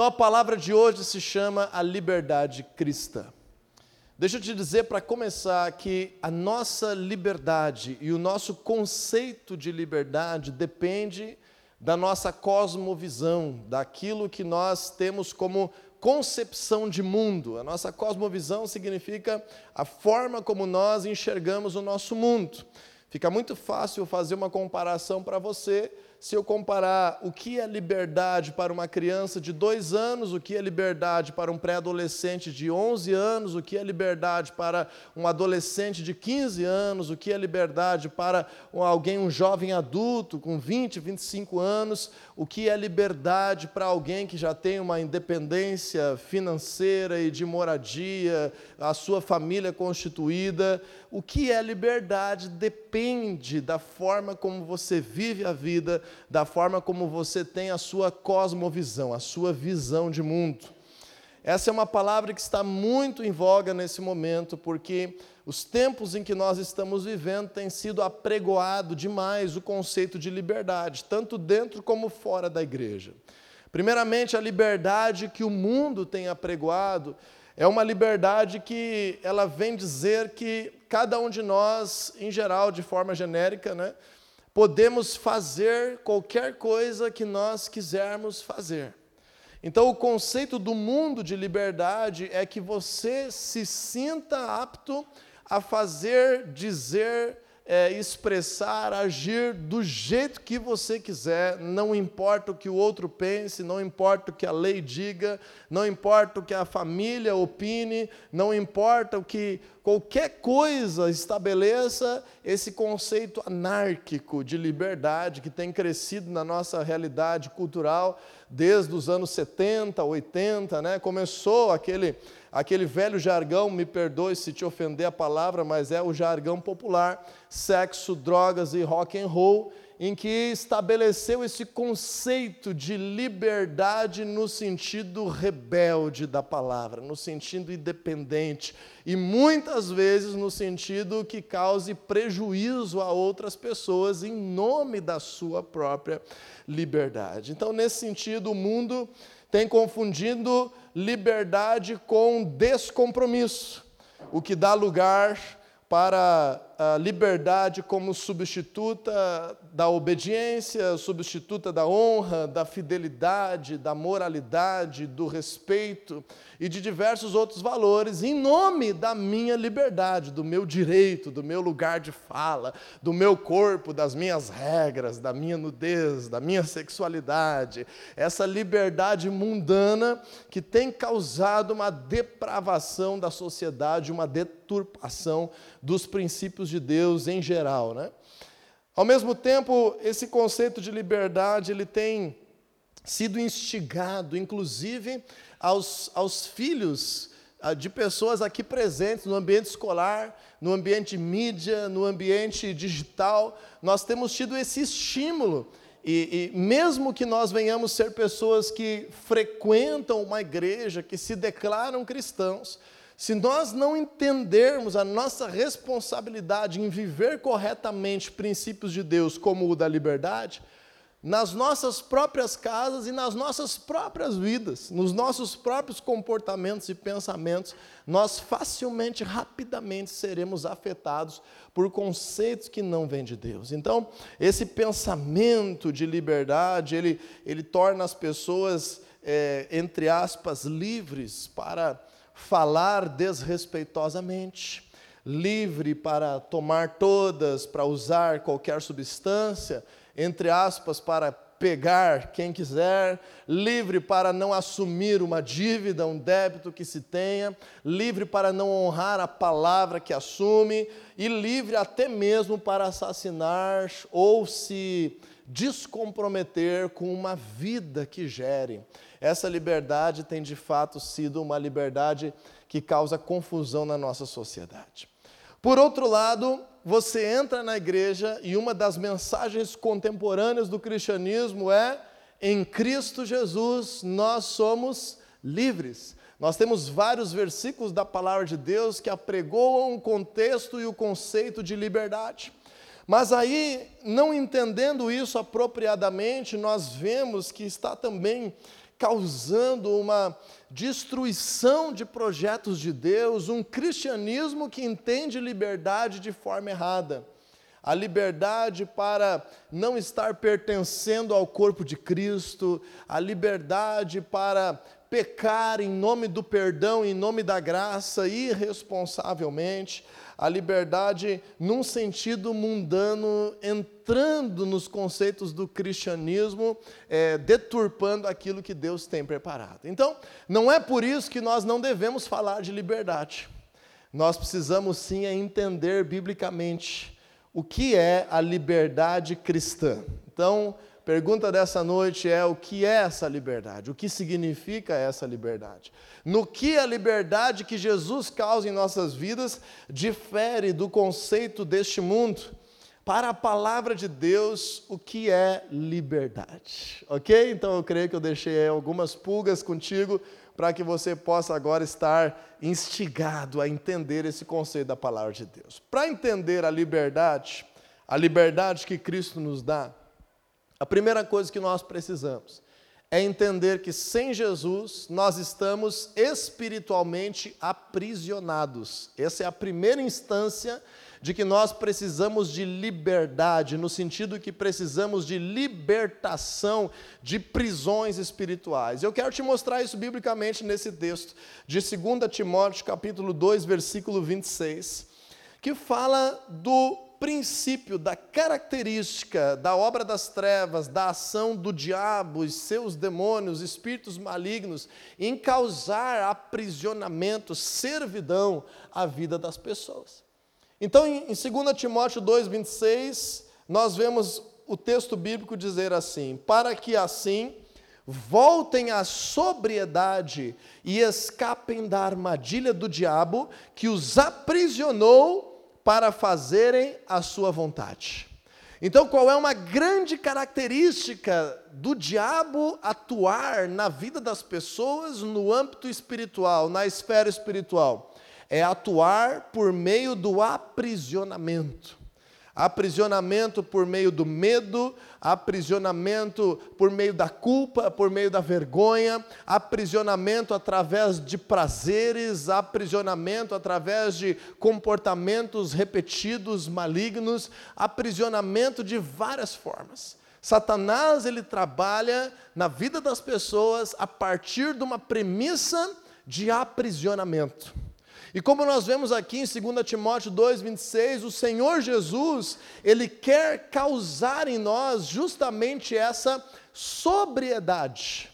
Então a palavra de hoje se chama a liberdade cristã. Deixa eu te dizer para começar que a nossa liberdade e o nosso conceito de liberdade depende da nossa cosmovisão, daquilo que nós temos como concepção de mundo. A nossa cosmovisão significa a forma como nós enxergamos o nosso mundo. Fica muito fácil fazer uma comparação para você se eu comparar o que é liberdade para uma criança de dois anos, o que é liberdade para um pré-adolescente de 11 anos, o que é liberdade para um adolescente de 15 anos, o que é liberdade para alguém, um jovem adulto com 20, 25 anos, o que é liberdade para alguém que já tem uma independência financeira e de moradia, a sua família constituída. O que é liberdade depende da forma como você vive a vida, da forma como você tem a sua cosmovisão, a sua visão de mundo. Essa é uma palavra que está muito em voga nesse momento, porque os tempos em que nós estamos vivendo têm sido apregoado demais o conceito de liberdade, tanto dentro como fora da igreja. Primeiramente, a liberdade que o mundo tem apregoado é uma liberdade que ela vem dizer que cada um de nós, em geral, de forma genérica, né, podemos fazer qualquer coisa que nós quisermos fazer. Então, o conceito do mundo de liberdade é que você se sinta apto a fazer, dizer, é, expressar, agir do jeito que você quiser, não importa o que o outro pense, não importa o que a lei diga, não importa o que a família opine, não importa o que qualquer coisa estabeleça esse conceito anárquico de liberdade que tem crescido na nossa realidade cultural desde os anos 70, 80, né? Começou aquele aquele velho jargão, me perdoe se te ofender a palavra, mas é o jargão popular, sexo, drogas e rock and roll, em que estabeleceu esse conceito de liberdade no sentido rebelde da palavra, no sentido independente e muitas vezes no sentido que cause prejuízo a outras pessoas em nome da sua própria liberdade. Então, nesse sentido, o mundo tem confundido liberdade com descompromisso, o que dá lugar para a liberdade como substituta da obediência, substituta da honra, da fidelidade, da moralidade, do respeito e de diversos outros valores, em nome da minha liberdade, do meu direito, do meu lugar de fala, do meu corpo, das minhas regras, da minha nudez, da minha sexualidade. Essa liberdade mundana que tem causado uma depravação da sociedade, uma deturpação dos princípios de Deus em geral, né? Ao mesmo tempo, esse conceito de liberdade, ele tem sido instigado, inclusive, aos, aos filhos ah, de pessoas aqui presentes no ambiente escolar, no ambiente mídia, no ambiente digital. Nós temos tido esse estímulo. E, e, mesmo que nós venhamos ser pessoas que frequentam uma igreja, que se declaram cristãos, se nós não entendermos a nossa responsabilidade em viver corretamente princípios de Deus, como o da liberdade, nas nossas próprias casas e nas nossas próprias vidas, nos nossos próprios comportamentos e pensamentos, nós facilmente, rapidamente seremos afetados por conceitos que não vêm de Deus. Então, esse pensamento de liberdade, ele, ele torna as pessoas, é, entre aspas, livres para falar desrespeitosamente, livre para tomar todas, para usar qualquer substância, entre aspas, para pegar quem quiser, livre para não assumir uma dívida, um débito que se tenha, livre para não honrar a palavra que assume e livre até mesmo para assassinar ou se descomprometer com uma vida que gere. Essa liberdade tem de fato sido uma liberdade que causa confusão na nossa sociedade. Por outro lado, você entra na igreja e uma das mensagens contemporâneas do cristianismo é: em Cristo Jesus nós somos livres. Nós temos vários versículos da palavra de Deus que apregoam o contexto e o conceito de liberdade. Mas aí, não entendendo isso apropriadamente, nós vemos que está também causando uma destruição de projetos de Deus, um cristianismo que entende liberdade de forma errada. A liberdade para não estar pertencendo ao corpo de Cristo, a liberdade para pecar em nome do perdão, em nome da graça, irresponsavelmente, a liberdade num sentido mundano, entrando nos conceitos do cristianismo, é, deturpando aquilo que Deus tem preparado. Então, não é por isso que nós não devemos falar de liberdade. Nós precisamos sim é entender biblicamente o que é a liberdade cristã. Então, pergunta dessa noite é: o que é essa liberdade? O que significa essa liberdade? No que a liberdade que Jesus causa em nossas vidas difere do conceito deste mundo? Para a palavra de Deus, o que é liberdade? Ok? Então eu creio que eu deixei algumas pulgas contigo para que você possa agora estar instigado a entender esse conceito da palavra de Deus. Para entender a liberdade, a liberdade que Cristo nos dá, a primeira coisa que nós precisamos é entender que sem Jesus nós estamos espiritualmente aprisionados. Essa é a primeira instância de que nós precisamos de liberdade, no sentido que precisamos de libertação de prisões espirituais. Eu quero te mostrar isso biblicamente nesse texto de 2 Timóteo, capítulo 2, versículo 26, que fala do princípio, da característica da obra das trevas, da ação do diabo e seus demônios, espíritos malignos, em causar aprisionamento, servidão à vida das pessoas. Então, em 2 Timóteo 2,26, nós vemos o texto bíblico dizer assim: para que assim voltem à sobriedade e escapem da armadilha do diabo que os aprisionou para fazerem a sua vontade. Então, qual é uma grande característica do diabo atuar na vida das pessoas no âmbito espiritual, na esfera espiritual? É atuar por meio do aprisionamento aprisionamento por meio do medo, aprisionamento por meio da culpa, por meio da vergonha, aprisionamento através de prazeres, aprisionamento através de comportamentos repetidos, malignos, aprisionamento de várias formas. Satanás ele trabalha na vida das pessoas a partir de uma premissa de aprisionamento. E como nós vemos aqui em 2 Timóteo 2:26, o Senhor Jesus, ele quer causar em nós justamente essa sobriedade.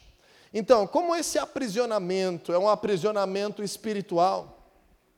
Então, como esse aprisionamento é um aprisionamento espiritual,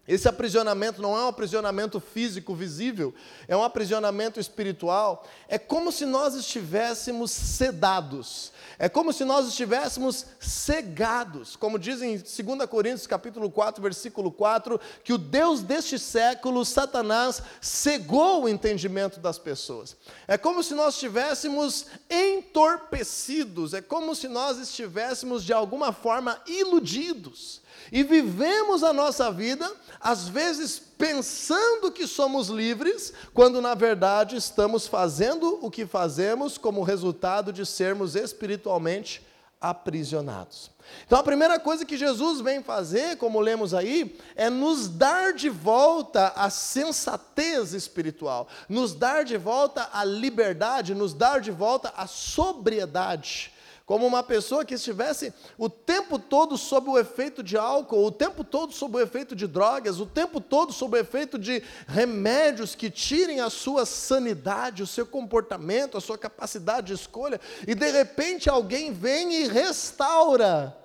esse aprisionamento não é um aprisionamento físico visível, é um aprisionamento espiritual. É como se nós estivéssemos sedados. É como se nós estivéssemos cegados. Como diz em 2 Coríntios capítulo 4, versículo 4, que o Deus deste século, Satanás, cegou o entendimento das pessoas. É como se nós estivéssemos entorpecidos, é como se nós estivéssemos de alguma forma iludidos. E vivemos a nossa vida, às vezes pensando que somos livres, quando na verdade estamos fazendo o que fazemos como resultado de sermos espiritualmente aprisionados. Então a primeira coisa que Jesus vem fazer, como lemos aí, é nos dar de volta a sensatez espiritual, nos dar de volta a liberdade, nos dar de volta a sobriedade como uma pessoa que estivesse o tempo todo sob o efeito de álcool, o tempo todo sob o efeito de drogas, o tempo todo sob o efeito de remédios que tirem a sua sanidade, o seu comportamento, a sua capacidade de escolha, e de repente alguém vem e restaura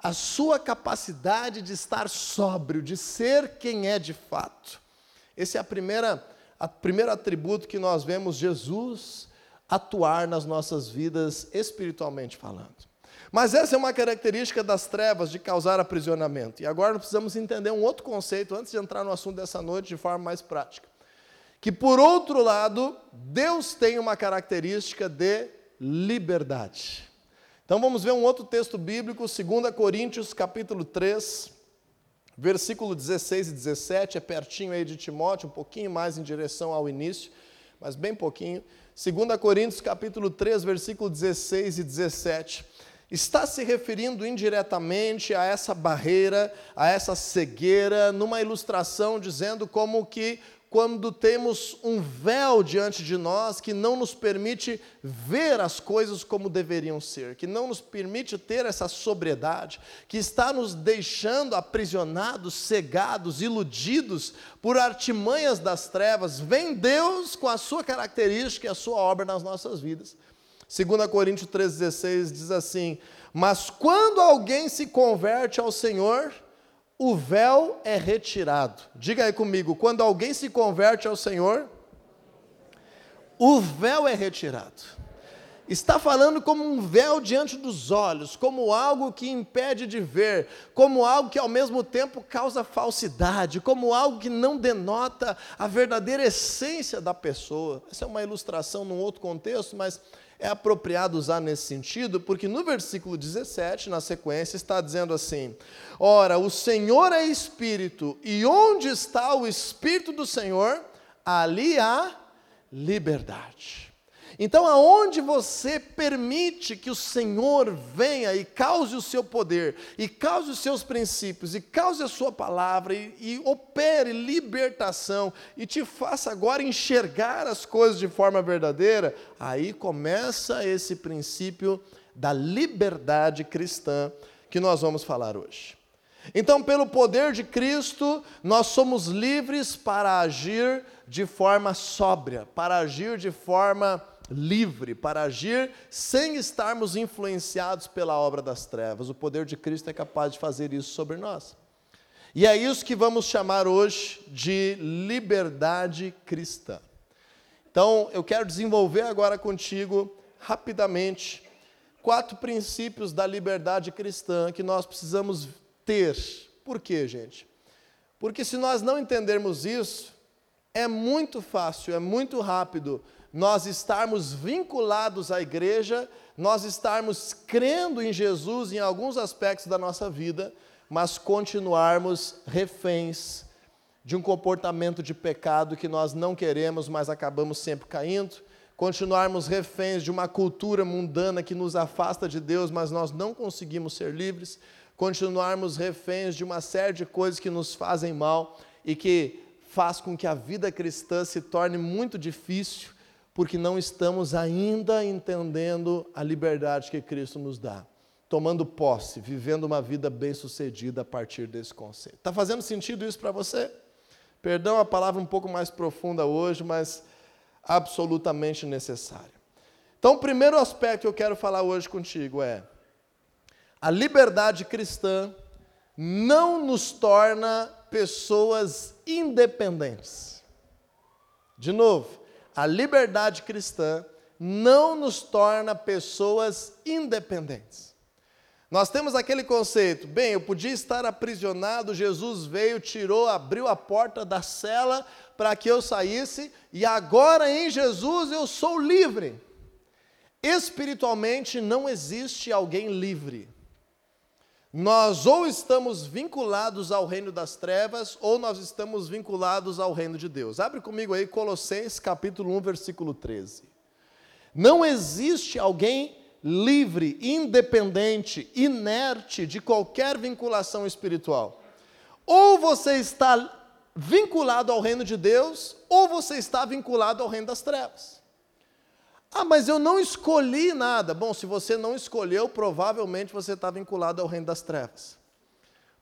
a sua capacidade de estar sóbrio, de ser quem é de fato. Esse é a primeira, a primeiro atributo que nós vemos Jesus atuar nas nossas vidas espiritualmente falando. Mas essa é uma característica das trevas de causar aprisionamento. E agora precisamos entender um outro conceito antes de entrar no assunto dessa noite de forma mais prática. Que por outro lado, Deus tem uma característica de liberdade. Então vamos ver um outro texto bíblico, 2 Coríntios, capítulo 3, versículo 16 e 17, é pertinho aí de Timóteo, um pouquinho mais em direção ao início, mas bem pouquinho. 2 Coríntios capítulo 3, versículo 16 e 17. está se referindo indiretamente a essa barreira, a essa cegueira, numa ilustração dizendo como que quando temos um véu diante de nós que não nos permite ver as coisas como deveriam ser, que não nos permite ter essa sobriedade, que está nos deixando aprisionados, cegados, iludidos por artimanhas das trevas, vem Deus com a sua característica e a sua obra nas nossas vidas. 2 Coríntios 3,16 diz assim: Mas quando alguém se converte ao Senhor, o véu é retirado. Diga aí comigo, quando alguém se converte ao Senhor, o véu é retirado. Está falando como um véu diante dos olhos, como algo que impede de ver, como algo que ao mesmo tempo causa falsidade, como algo que não denota a verdadeira essência da pessoa. Essa é uma ilustração num outro contexto, mas é apropriado usar nesse sentido, porque no versículo 17, na sequência, está dizendo assim: Ora, o Senhor é Espírito, e onde está o Espírito do Senhor, ali há liberdade. Então, aonde você permite que o Senhor venha e cause o seu poder, e cause os seus princípios, e cause a sua palavra, e, e opere libertação, e te faça agora enxergar as coisas de forma verdadeira, aí começa esse princípio da liberdade cristã que nós vamos falar hoje. Então, pelo poder de Cristo, nós somos livres para agir de forma sóbria, para agir de forma livre para agir sem estarmos influenciados pela obra das trevas. O poder de Cristo é capaz de fazer isso sobre nós. E é isso que vamos chamar hoje de liberdade cristã. Então, eu quero desenvolver agora contigo, rapidamente, quatro princípios da liberdade cristã que nós precisamos ter. Por quê, gente? Porque se nós não entendermos isso, é muito fácil, é muito rápido nós estarmos vinculados à igreja, nós estarmos crendo em Jesus em alguns aspectos da nossa vida, mas continuarmos reféns de um comportamento de pecado que nós não queremos, mas acabamos sempre caindo, continuarmos reféns de uma cultura mundana que nos afasta de Deus, mas nós não conseguimos ser livres, continuarmos reféns de uma série de coisas que nos fazem mal e que faz com que a vida cristã se torne muito difícil porque não estamos ainda entendendo a liberdade que Cristo nos dá, tomando posse, vivendo uma vida bem-sucedida a partir desse conceito. Está fazendo sentido isso para você? Perdão a palavra um pouco mais profunda hoje, mas absolutamente necessária. Então, o primeiro aspecto que eu quero falar hoje contigo é: a liberdade cristã não nos torna pessoas independentes. De novo, a liberdade cristã não nos torna pessoas independentes. Nós temos aquele conceito, bem, eu podia estar aprisionado, Jesus veio, tirou, abriu a porta da cela para que eu saísse, e agora em Jesus eu sou livre. Espiritualmente não existe alguém livre. Nós ou estamos vinculados ao reino das trevas, ou nós estamos vinculados ao reino de Deus. Abre comigo aí Colossenses capítulo 1, versículo 13. Não existe alguém livre, independente, inerte de qualquer vinculação espiritual. Ou você está vinculado ao reino de Deus, ou você está vinculado ao reino das trevas. Ah, mas eu não escolhi nada. Bom, se você não escolheu, provavelmente você está vinculado ao reino das trevas.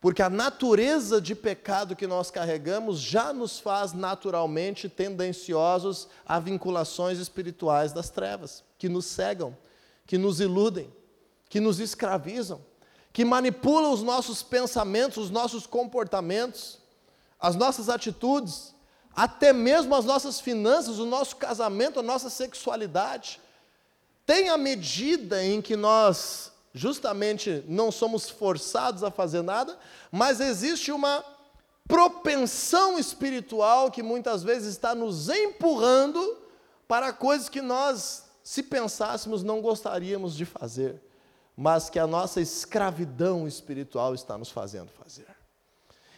Porque a natureza de pecado que nós carregamos já nos faz naturalmente tendenciosos a vinculações espirituais das trevas, que nos cegam, que nos iludem, que nos escravizam, que manipulam os nossos pensamentos, os nossos comportamentos, as nossas atitudes até mesmo as nossas finanças, o nosso casamento, a nossa sexualidade. Tem a medida em que nós, justamente, não somos forçados a fazer nada, mas existe uma propensão espiritual que muitas vezes está nos empurrando para coisas que nós, se pensássemos, não gostaríamos de fazer, mas que a nossa escravidão espiritual está nos fazendo fazer.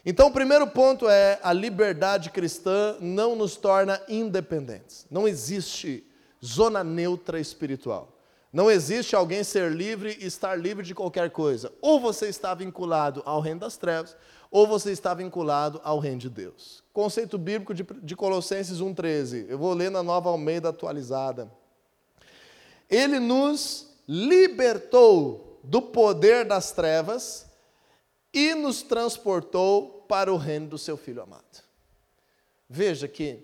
Então, o primeiro ponto é: a liberdade cristã não nos torna independentes. Não existe zona neutra espiritual. Não existe alguém ser livre e estar livre de qualquer coisa. Ou você está vinculado ao reino das trevas, ou você está vinculado ao reino de Deus. Conceito bíblico de, de Colossenses 1,13. Eu vou ler na nova Almeida atualizada. Ele nos libertou do poder das trevas e nos transportou para o reino do seu Filho amado. Veja que,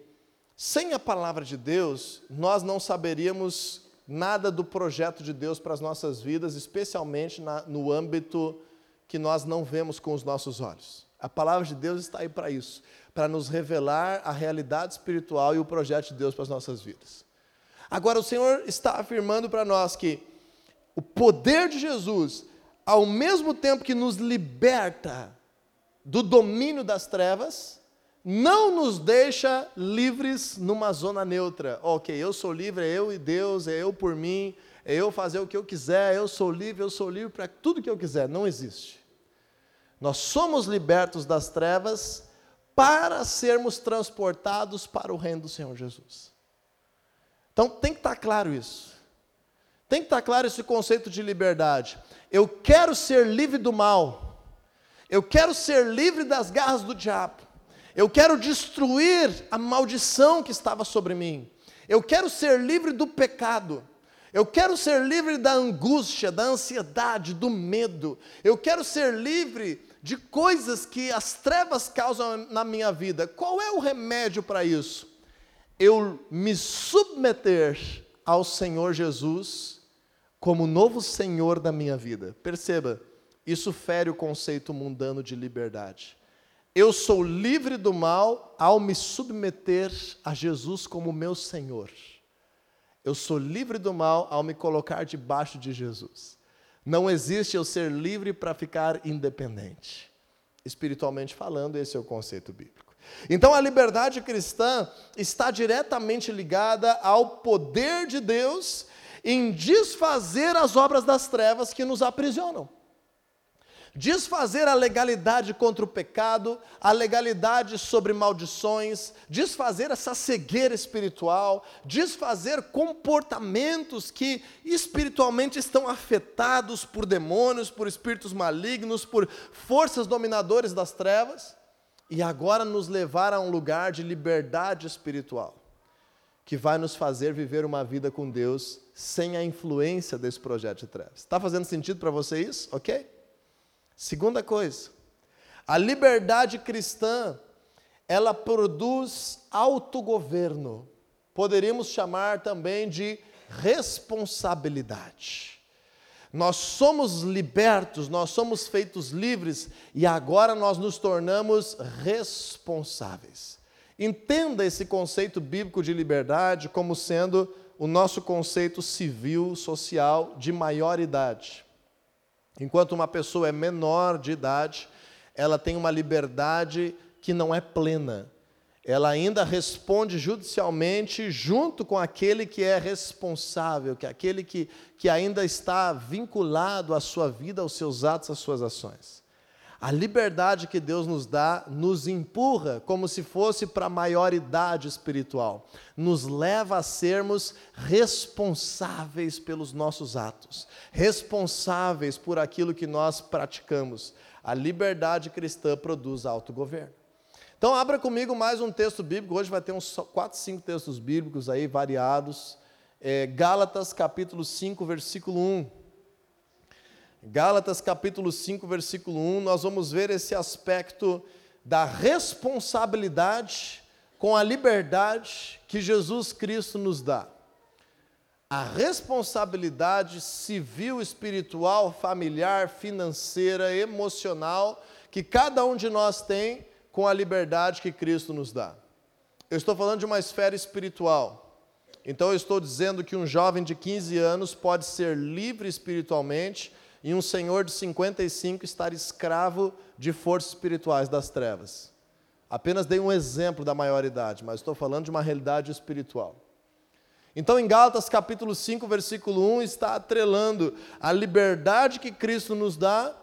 sem a palavra de Deus, nós não saberíamos nada do projeto de Deus para as nossas vidas, especialmente na, no âmbito que nós não vemos com os nossos olhos. A palavra de Deus está aí para isso, para nos revelar a realidade espiritual e o projeto de Deus para as nossas vidas. Agora, o Senhor está afirmando para nós que o poder de Jesus, ao mesmo tempo que nos liberta do domínio das trevas, não nos deixa livres numa zona neutra. Ok, eu sou livre, é eu e Deus, é eu por mim, é eu fazer o que eu quiser, eu sou livre, eu sou livre para tudo que eu quiser. Não existe. Nós somos libertos das trevas para sermos transportados para o reino do Senhor Jesus. Então tem que estar claro isso. Tem que estar claro esse conceito de liberdade. Eu quero ser livre do mal. Eu quero ser livre das garras do diabo. Eu quero destruir a maldição que estava sobre mim. Eu quero ser livre do pecado. Eu quero ser livre da angústia, da ansiedade, do medo. Eu quero ser livre de coisas que as trevas causam na minha vida. Qual é o remédio para isso? Eu me submeter ao Senhor Jesus como novo Senhor da minha vida. Perceba, isso fere o conceito mundano de liberdade. Eu sou livre do mal ao me submeter a Jesus como meu Senhor. Eu sou livre do mal ao me colocar debaixo de Jesus. Não existe eu ser livre para ficar independente. Espiritualmente falando, esse é o conceito bíblico. Então a liberdade cristã está diretamente ligada ao poder de Deus em desfazer as obras das trevas que nos aprisionam. Desfazer a legalidade contra o pecado, a legalidade sobre maldições, desfazer essa cegueira espiritual, desfazer comportamentos que espiritualmente estão afetados por demônios, por espíritos malignos, por forças dominadoras das trevas, e agora nos levar a um lugar de liberdade espiritual, que vai nos fazer viver uma vida com Deus sem a influência desse projeto de trevas. Está fazendo sentido para você isso? Ok? Segunda coisa, a liberdade cristã, ela produz autogoverno. Poderíamos chamar também de responsabilidade. Nós somos libertos, nós somos feitos livres e agora nós nos tornamos responsáveis. Entenda esse conceito bíblico de liberdade como sendo o nosso conceito civil, social de maioridade. Enquanto uma pessoa é menor de idade, ela tem uma liberdade que não é plena. Ela ainda responde judicialmente junto com aquele que é responsável, que é aquele que, que ainda está vinculado à sua vida, aos seus atos, às suas ações. A liberdade que Deus nos dá nos empurra como se fosse para a maioridade espiritual, nos leva a sermos responsáveis pelos nossos atos, responsáveis por aquilo que nós praticamos. A liberdade cristã produz autogoverno. Então, abra comigo mais um texto bíblico. Hoje vai ter uns quatro, cinco textos bíblicos aí variados. É, Gálatas capítulo 5, versículo 1. Gálatas capítulo 5, versículo 1, nós vamos ver esse aspecto da responsabilidade com a liberdade que Jesus Cristo nos dá. A responsabilidade civil, espiritual, familiar, financeira, emocional, que cada um de nós tem com a liberdade que Cristo nos dá. Eu estou falando de uma esfera espiritual. Então, eu estou dizendo que um jovem de 15 anos pode ser livre espiritualmente e um senhor de 55 estar escravo de forças espirituais das trevas. Apenas dei um exemplo da maioridade, mas estou falando de uma realidade espiritual. Então, em Gálatas capítulo 5, versículo 1, está atrelando a liberdade que Cristo nos dá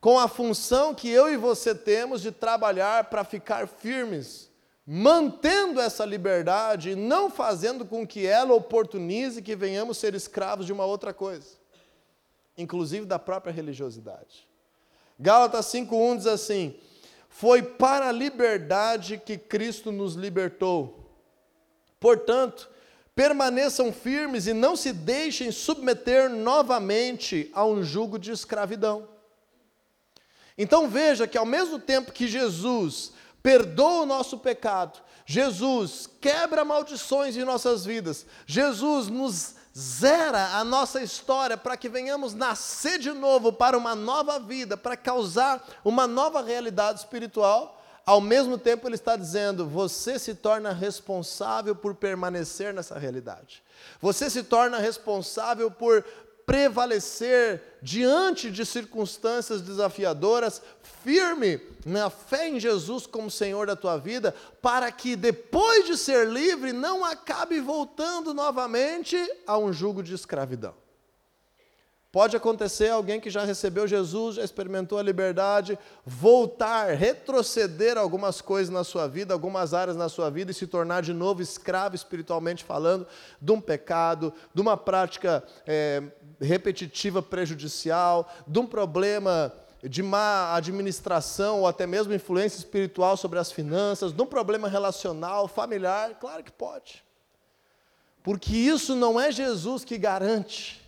com a função que eu e você temos de trabalhar para ficar firmes mantendo essa liberdade e não fazendo com que ela oportunize que venhamos ser escravos de uma outra coisa, inclusive da própria religiosidade. Gálatas 5:1 diz assim: Foi para a liberdade que Cristo nos libertou. Portanto, permaneçam firmes e não se deixem submeter novamente a um jugo de escravidão. Então veja que ao mesmo tempo que Jesus perdoa o nosso pecado, Jesus quebra maldições em nossas vidas, Jesus nos zera a nossa história para que venhamos nascer de novo para uma nova vida, para causar uma nova realidade espiritual. Ao mesmo tempo, ele está dizendo: você se torna responsável por permanecer nessa realidade. Você se torna responsável por prevalecer diante de circunstâncias desafiadoras, firme na fé em Jesus como Senhor da tua vida, para que depois de ser livre não acabe voltando novamente a um jugo de escravidão. Pode acontecer alguém que já recebeu Jesus, já experimentou a liberdade, voltar, retroceder algumas coisas na sua vida, algumas áreas na sua vida e se tornar de novo escravo espiritualmente falando de um pecado, de uma prática é, repetitiva prejudicial, de um problema de má administração ou até mesmo influência espiritual sobre as finanças, de um problema relacional, familiar, claro que pode. Porque isso não é Jesus que garante.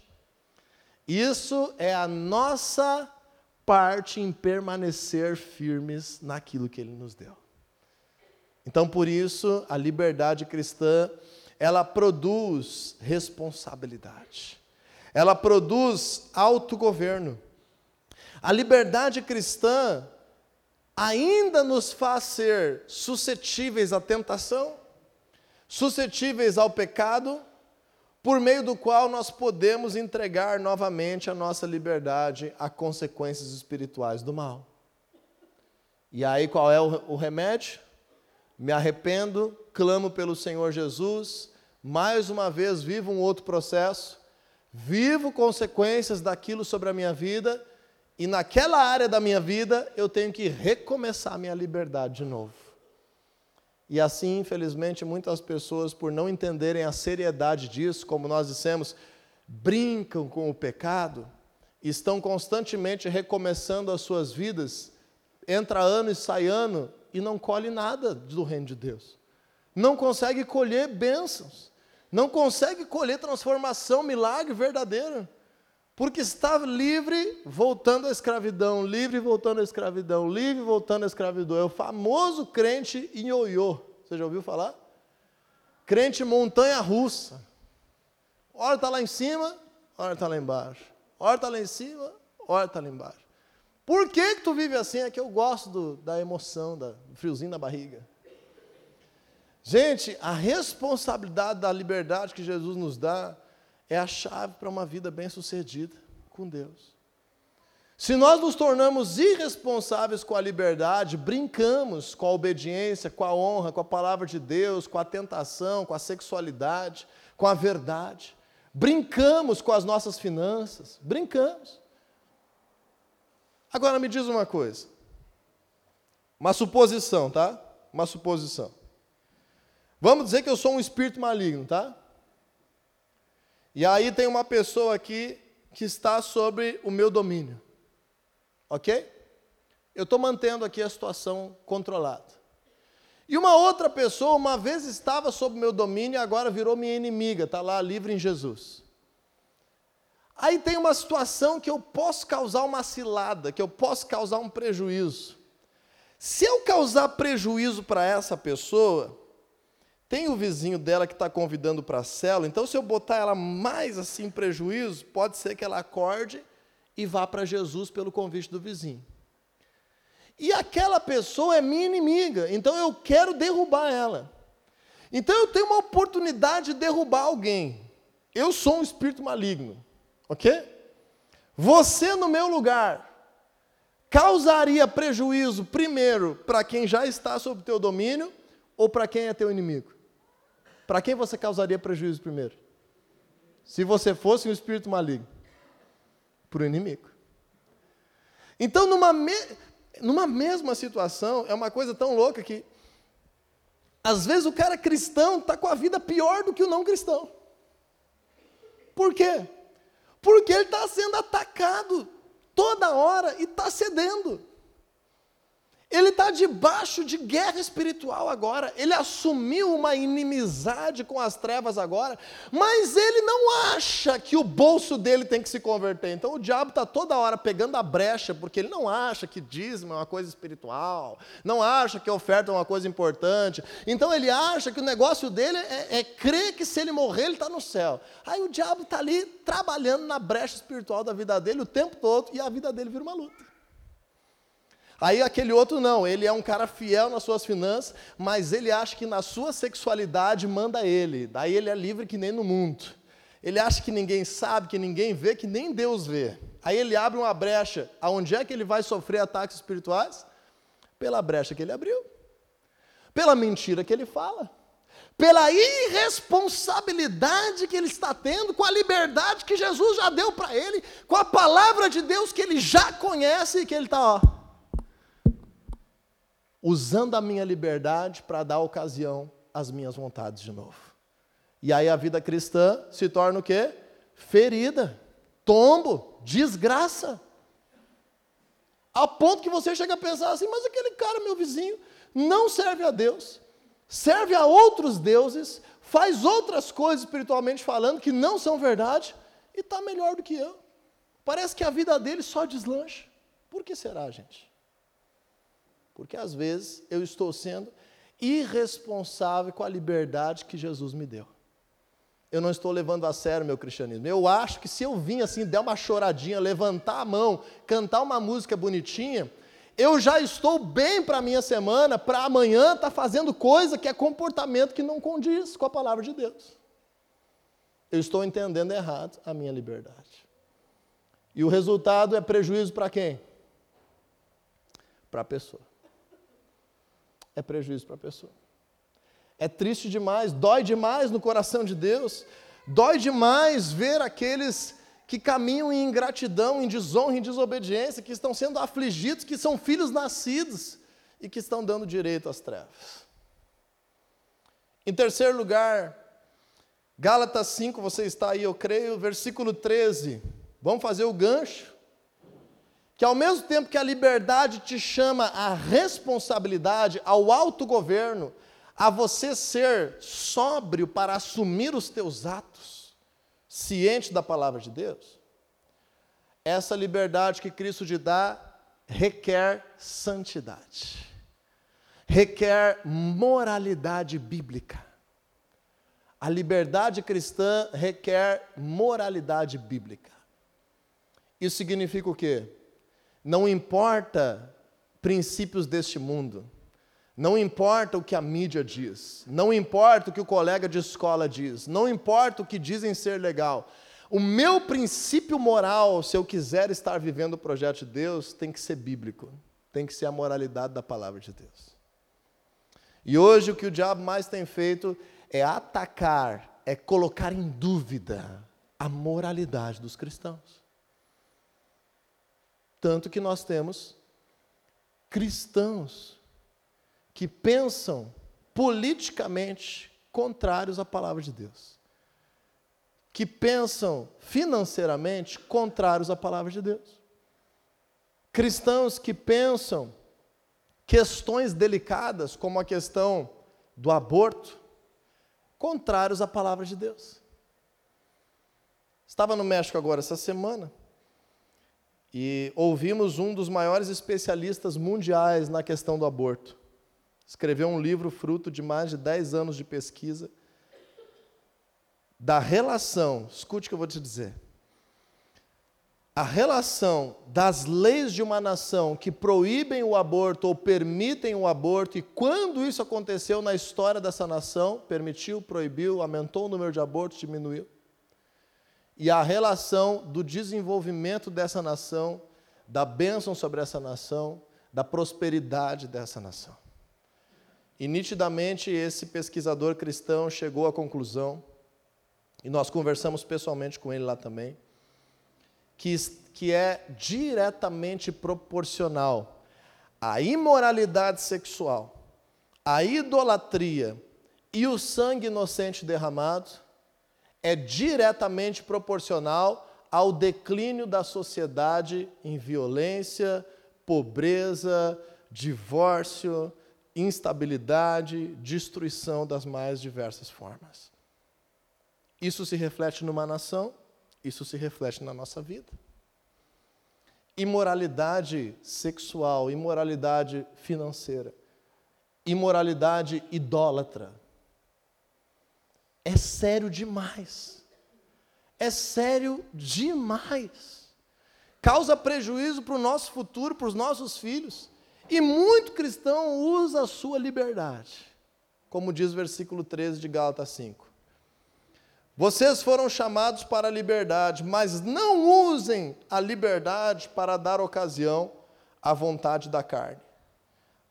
Isso é a nossa parte em permanecer firmes naquilo que Ele nos deu. Então, por isso, a liberdade cristã, ela produz responsabilidade. Ela produz autogoverno. A liberdade cristã ainda nos faz ser suscetíveis à tentação, suscetíveis ao pecado, por meio do qual nós podemos entregar novamente a nossa liberdade a consequências espirituais do mal. E aí qual é o remédio? Me arrependo, clamo pelo Senhor Jesus, mais uma vez vivo um outro processo, vivo consequências daquilo sobre a minha vida, e naquela área da minha vida eu tenho que recomeçar a minha liberdade de novo. E assim, infelizmente, muitas pessoas, por não entenderem a seriedade disso, como nós dissemos, brincam com o pecado, estão constantemente recomeçando as suas vidas, entra ano e sai ano, e não colhe nada do reino de Deus. Não consegue colher bênçãos, não consegue colher transformação, milagre verdadeiro, porque está livre voltando à escravidão, livre voltando à escravidão, livre voltando à escravidão. É o famoso crente ioiô. Você já ouviu falar? Crente montanha russa. Hora está lá em cima, hora está lá embaixo. Hora está lá em cima, hora está lá embaixo. Por que, que tu vive assim? É que eu gosto do, da emoção, do friozinho na barriga. Gente, a responsabilidade da liberdade que Jesus nos dá é a chave para uma vida bem-sucedida com Deus. Se nós nos tornamos irresponsáveis com a liberdade, brincamos com a obediência, com a honra, com a palavra de Deus, com a tentação, com a sexualidade, com a verdade, brincamos com as nossas finanças, brincamos. Agora me diz uma coisa, uma suposição, tá? Uma suposição. Vamos dizer que eu sou um espírito maligno, tá? E aí tem uma pessoa aqui que está sobre o meu domínio. Ok? Eu estou mantendo aqui a situação controlada. E uma outra pessoa, uma vez estava sob meu domínio e agora virou minha inimiga, está lá livre em Jesus. Aí tem uma situação que eu posso causar uma cilada, que eu posso causar um prejuízo. Se eu causar prejuízo para essa pessoa, tem o vizinho dela que está convidando para a cela, então se eu botar ela mais assim em prejuízo, pode ser que ela acorde e vá para Jesus pelo convite do vizinho. E aquela pessoa é minha inimiga, então eu quero derrubar ela. Então eu tenho uma oportunidade de derrubar alguém. Eu sou um espírito maligno, ok? Você no meu lugar causaria prejuízo primeiro para quem já está sob teu domínio ou para quem é teu inimigo? Para quem você causaria prejuízo primeiro? Se você fosse um espírito maligno? Para o inimigo. Então, numa, me... numa mesma situação, é uma coisa tão louca que Às vezes o cara cristão está com a vida pior do que o não cristão. Por quê? Porque ele está sendo atacado toda hora e está cedendo. Ele está debaixo de guerra espiritual agora. Ele assumiu uma inimizade com as trevas agora, mas ele não acha que o bolso dele tem que se converter. Então o diabo está toda hora pegando a brecha, porque ele não acha que dízimo é uma coisa espiritual, não acha que a oferta é uma coisa importante. Então ele acha que o negócio dele é, é crer que se ele morrer, ele está no céu. Aí o diabo está ali trabalhando na brecha espiritual da vida dele o tempo todo e a vida dele vira uma luta. Aí aquele outro não, ele é um cara fiel nas suas finanças, mas ele acha que na sua sexualidade manda ele. Daí ele é livre que nem no mundo. Ele acha que ninguém sabe, que ninguém vê, que nem Deus vê. Aí ele abre uma brecha. Aonde é que ele vai sofrer ataques espirituais? Pela brecha que ele abriu. Pela mentira que ele fala. Pela irresponsabilidade que ele está tendo com a liberdade que Jesus já deu para ele, com a palavra de Deus que ele já conhece e que ele está, ó usando a minha liberdade para dar ocasião às minhas vontades de novo. E aí a vida cristã se torna o quê? Ferida, tombo, desgraça. A ponto que você chega a pensar assim, mas aquele cara, meu vizinho, não serve a Deus, serve a outros deuses, faz outras coisas espiritualmente falando que não são verdade e está melhor do que eu. Parece que a vida dele só deslancha. Por que será, gente? Porque às vezes eu estou sendo irresponsável com a liberdade que Jesus me deu. Eu não estou levando a sério meu cristianismo. Eu acho que se eu vim assim, der uma choradinha, levantar a mão, cantar uma música bonitinha, eu já estou bem para a minha semana, para amanhã estar tá fazendo coisa que é comportamento que não condiz com a palavra de Deus. Eu estou entendendo errado a minha liberdade. E o resultado é prejuízo para quem? Para a pessoa é prejuízo para a pessoa. É triste demais, dói demais no coração de Deus, dói demais ver aqueles que caminham em ingratidão, em desonra, em desobediência, que estão sendo afligidos, que são filhos nascidos e que estão dando direito às trevas. Em terceiro lugar, Gálatas 5, você está aí, eu creio, versículo 13. Vamos fazer o gancho que ao mesmo tempo que a liberdade te chama à responsabilidade, ao autogoverno, a você ser sóbrio para assumir os teus atos, ciente da palavra de Deus, essa liberdade que Cristo te dá requer santidade, requer moralidade bíblica. A liberdade cristã requer moralidade bíblica. Isso significa o quê? Não importa princípios deste mundo. Não importa o que a mídia diz, não importa o que o colega de escola diz, não importa o que dizem ser legal. O meu princípio moral, se eu quiser estar vivendo o projeto de Deus, tem que ser bíblico, tem que ser a moralidade da palavra de Deus. E hoje o que o diabo mais tem feito é atacar, é colocar em dúvida a moralidade dos cristãos. Tanto que nós temos cristãos que pensam politicamente contrários à palavra de Deus. Que pensam financeiramente contrários à palavra de Deus. Cristãos que pensam questões delicadas, como a questão do aborto, contrários à palavra de Deus. Estava no México agora essa semana e ouvimos um dos maiores especialistas mundiais na questão do aborto. Escreveu um livro fruto de mais de 10 anos de pesquisa da relação, escute o que eu vou te dizer. A relação das leis de uma nação que proíbem o aborto ou permitem o aborto, e quando isso aconteceu na história dessa nação, permitiu, proibiu, aumentou o número de abortos, diminuiu e a relação do desenvolvimento dessa nação, da bênção sobre essa nação, da prosperidade dessa nação. E nitidamente esse pesquisador cristão chegou à conclusão, e nós conversamos pessoalmente com ele lá também, que, que é diretamente proporcional à imoralidade sexual, a idolatria e o sangue inocente derramado é diretamente proporcional ao declínio da sociedade em violência, pobreza, divórcio, instabilidade, destruição das mais diversas formas. Isso se reflete numa nação, isso se reflete na nossa vida. Imoralidade sexual, imoralidade financeira, imoralidade idólatra. É sério demais. É sério demais. Causa prejuízo para o nosso futuro, para os nossos filhos. E muito cristão usa a sua liberdade, como diz o versículo 13 de Gálatas 5. Vocês foram chamados para a liberdade, mas não usem a liberdade para dar ocasião à vontade da carne.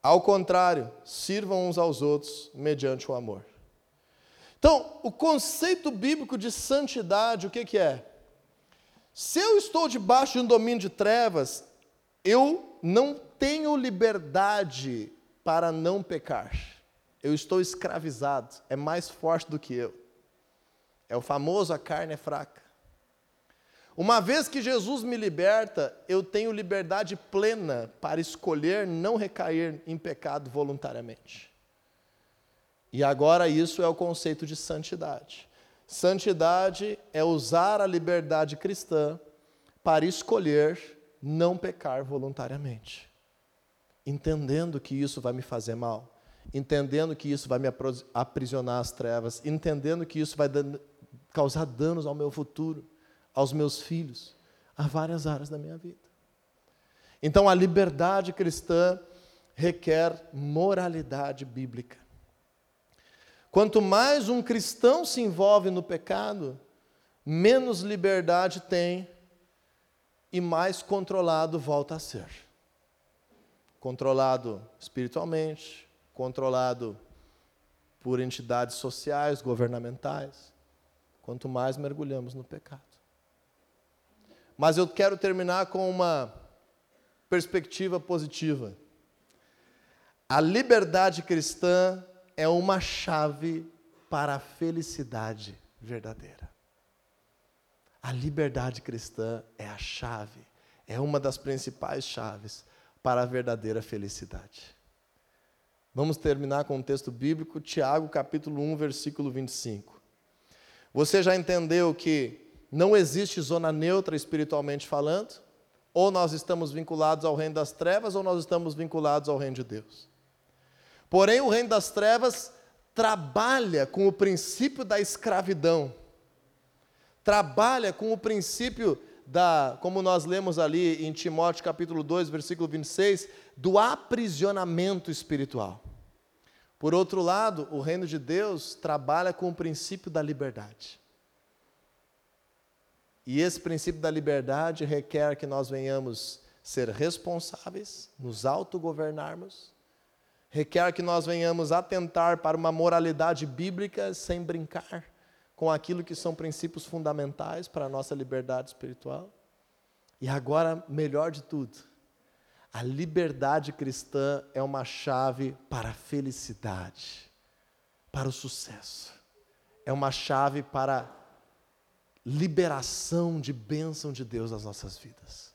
Ao contrário, sirvam uns aos outros mediante o amor. Então, o conceito bíblico de santidade, o que, que é? Se eu estou debaixo de um domínio de trevas, eu não tenho liberdade para não pecar. Eu estou escravizado, é mais forte do que eu. É o famoso a carne é fraca. Uma vez que Jesus me liberta, eu tenho liberdade plena para escolher não recair em pecado voluntariamente. E agora isso é o conceito de santidade. Santidade é usar a liberdade cristã para escolher não pecar voluntariamente entendendo que isso vai me fazer mal, entendendo que isso vai me aprisionar às trevas, entendendo que isso vai causar danos ao meu futuro, aos meus filhos, a várias áreas da minha vida. Então a liberdade cristã requer moralidade bíblica. Quanto mais um cristão se envolve no pecado, menos liberdade tem e mais controlado volta a ser controlado espiritualmente, controlado por entidades sociais, governamentais, quanto mais mergulhamos no pecado. Mas eu quero terminar com uma perspectiva positiva. A liberdade cristã é uma chave para a felicidade verdadeira. A liberdade cristã é a chave, é uma das principais chaves para a verdadeira felicidade. Vamos terminar com um texto bíblico, Tiago, capítulo 1, versículo 25. Você já entendeu que não existe zona neutra espiritualmente falando? Ou nós estamos vinculados ao reino das trevas, ou nós estamos vinculados ao reino de Deus. Porém, o reino das trevas trabalha com o princípio da escravidão, trabalha com o princípio da, como nós lemos ali em Timóteo capítulo 2, versículo 26, do aprisionamento espiritual. Por outro lado, o reino de Deus trabalha com o princípio da liberdade. E esse princípio da liberdade requer que nós venhamos ser responsáveis, nos autogovernarmos, requer que nós venhamos atentar para uma moralidade bíblica sem brincar com aquilo que são princípios fundamentais para a nossa liberdade espiritual. E agora, melhor de tudo, a liberdade cristã é uma chave para a felicidade, para o sucesso. É uma chave para a liberação de bênção de Deus nas nossas vidas.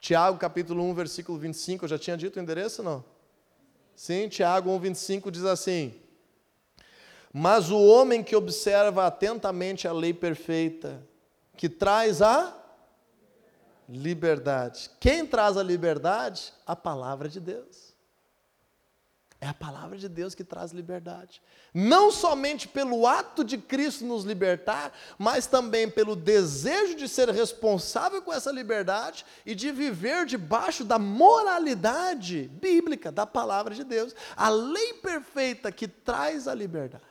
Tiago capítulo 1, versículo 25, eu já tinha dito o endereço não? Sim, Tiago 1, 25 diz assim: mas o homem que observa atentamente a lei perfeita, que traz a liberdade. Quem traz a liberdade? A palavra de Deus. É a palavra de Deus que traz liberdade. Não somente pelo ato de Cristo nos libertar, mas também pelo desejo de ser responsável com essa liberdade e de viver debaixo da moralidade bíblica da palavra de Deus. A lei perfeita que traz a liberdade.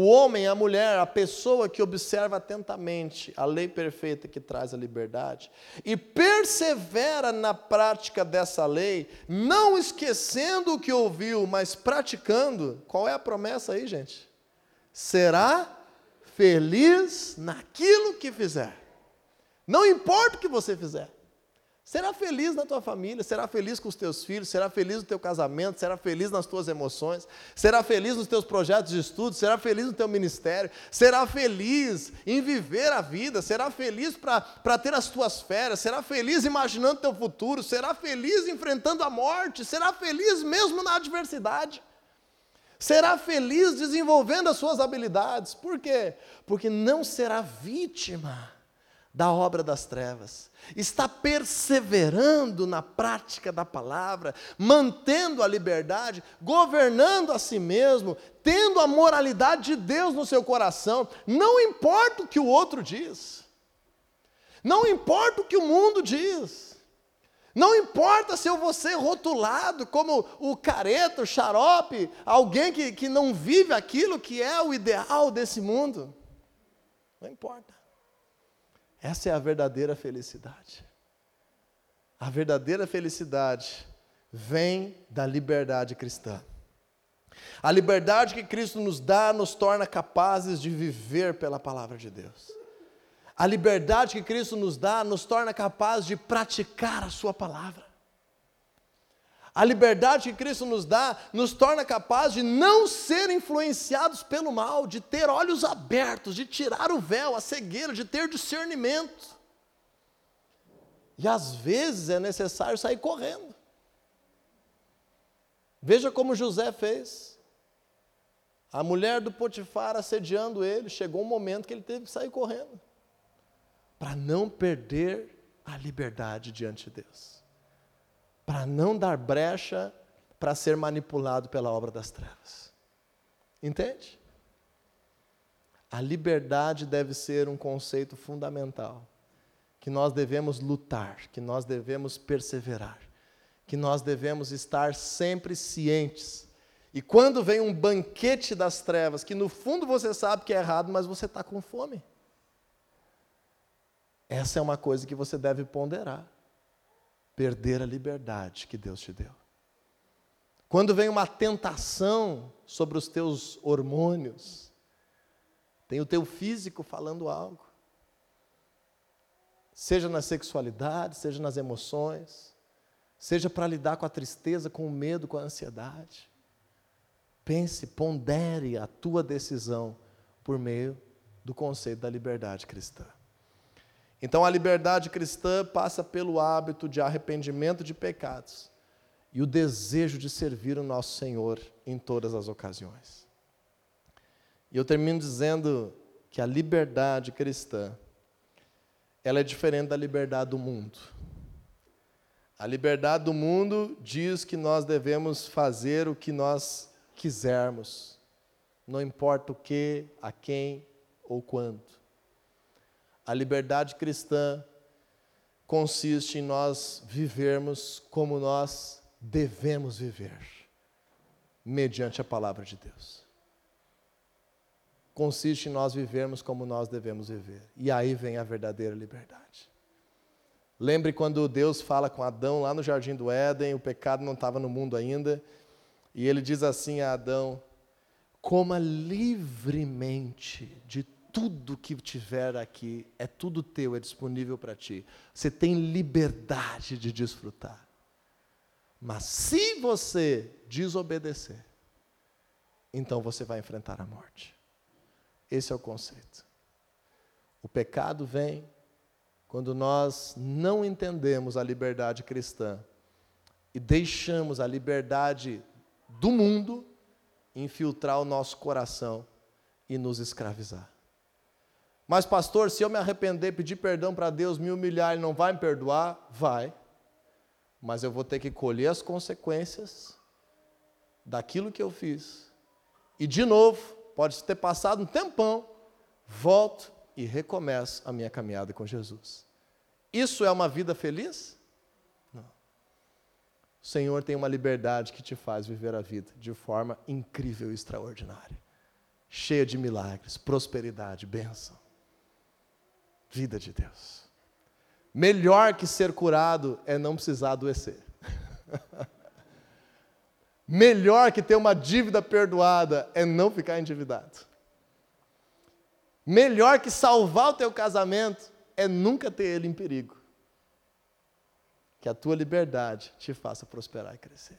O homem, a mulher, a pessoa que observa atentamente a lei perfeita que traz a liberdade e persevera na prática dessa lei, não esquecendo o que ouviu, mas praticando, qual é a promessa aí, gente? Será feliz naquilo que fizer. Não importa o que você fizer, Será feliz na tua família, será feliz com os teus filhos, será feliz no teu casamento, será feliz nas tuas emoções, será feliz nos teus projetos de estudo, será feliz no teu ministério, será feliz em viver a vida, será feliz para ter as tuas férias, será feliz imaginando teu futuro, será feliz enfrentando a morte, será feliz mesmo na adversidade. Será feliz desenvolvendo as suas habilidades. Por quê? Porque não será vítima da obra das trevas, está perseverando na prática da palavra, mantendo a liberdade, governando a si mesmo, tendo a moralidade de Deus no seu coração, não importa o que o outro diz, não importa o que o mundo diz. Não importa se eu vou ser rotulado como o careta, o xarope, alguém que, que não vive aquilo que é o ideal desse mundo. Não importa. Essa é a verdadeira felicidade. A verdadeira felicidade vem da liberdade cristã. A liberdade que Cristo nos dá nos torna capazes de viver pela palavra de Deus. A liberdade que Cristo nos dá nos torna capazes de praticar a Sua palavra. A liberdade que Cristo nos dá nos torna capazes de não ser influenciados pelo mal, de ter olhos abertos, de tirar o véu, a cegueira, de ter discernimento. E às vezes é necessário sair correndo. Veja como José fez. A mulher do Potifar assediando ele, chegou um momento que ele teve que sair correndo, para não perder a liberdade diante de Deus para não dar brecha para ser manipulado pela obra das trevas. Entende? A liberdade deve ser um conceito fundamental, que nós devemos lutar, que nós devemos perseverar, que nós devemos estar sempre cientes. E quando vem um banquete das trevas, que no fundo você sabe que é errado, mas você está com fome. Essa é uma coisa que você deve ponderar perder a liberdade que Deus te deu. Quando vem uma tentação sobre os teus hormônios, tem o teu físico falando algo. Seja na sexualidade, seja nas emoções, seja para lidar com a tristeza, com o medo, com a ansiedade. Pense, pondere a tua decisão por meio do conceito da liberdade cristã. Então a liberdade cristã passa pelo hábito de arrependimento de pecados e o desejo de servir o nosso Senhor em todas as ocasiões. E eu termino dizendo que a liberdade cristã ela é diferente da liberdade do mundo. A liberdade do mundo diz que nós devemos fazer o que nós quisermos, não importa o que, a quem ou quando. A liberdade cristã consiste em nós vivermos como nós devemos viver, mediante a palavra de Deus. Consiste em nós vivermos como nós devemos viver. E aí vem a verdadeira liberdade. Lembre quando Deus fala com Adão lá no jardim do Éden, o pecado não estava no mundo ainda, e ele diz assim a Adão: coma livremente de tudo que tiver aqui é tudo teu, é disponível para ti. Você tem liberdade de desfrutar. Mas se você desobedecer, então você vai enfrentar a morte. Esse é o conceito. O pecado vem quando nós não entendemos a liberdade cristã e deixamos a liberdade do mundo infiltrar o nosso coração e nos escravizar. Mas, pastor, se eu me arrepender, pedir perdão para Deus, me humilhar, Ele não vai me perdoar? Vai. Mas eu vou ter que colher as consequências daquilo que eu fiz. E, de novo, pode ter passado um tempão, volto e recomeço a minha caminhada com Jesus. Isso é uma vida feliz? Não. O Senhor tem uma liberdade que te faz viver a vida de forma incrível e extraordinária cheia de milagres, prosperidade, bênção vida de Deus. Melhor que ser curado é não precisar adoecer. Melhor que ter uma dívida perdoada é não ficar endividado. Melhor que salvar o teu casamento é nunca ter ele em perigo. que a tua liberdade te faça prosperar e crescer.